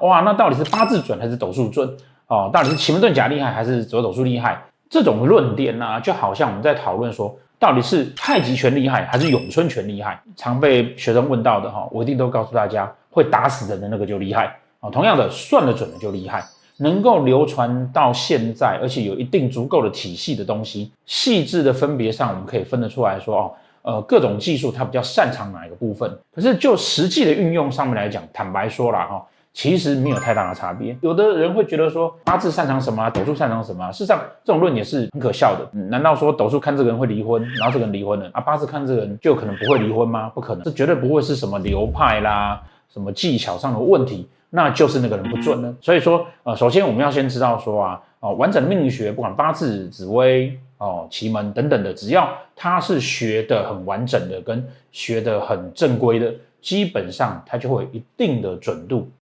哇，那到底是八字准还是斗数准？哦，到底是奇门遁甲厉害还是左斗数厉害？这种论点呢、就好像我们在讨论说，到底是太极拳厉害还是咏春拳厉害？常被学生问到的哈，我一定都告诉大家，会打死人的那个就厉害啊。同样的，算得准的就厉害，能够流传到现在，而且有一定足够的体系的东西，细致的分别上，我们可以分得出来说哦，呃，各种技术它比较擅长哪一个部分。可是就实际的运用上面来讲，坦白说了哈。其实没有太大的差别。有的人会觉得说八字擅长什么啊，斗数擅长什么啊？事实上，这种论点是很可笑的。嗯，难道说斗数看这个人会离婚，然后这个人离婚了啊？八字看这个人就可能不会离婚吗？不可能，这绝对不会是什么流派啦，什么技巧上的问题，那就是那个人不准了。所以说，呃，首先我们要先知道说啊，哦，完整的命理学，不管八字、紫微、哦，奇门等等的，只要他是学的很完整的，跟学的很正规的，基本上他就会有一定的准度。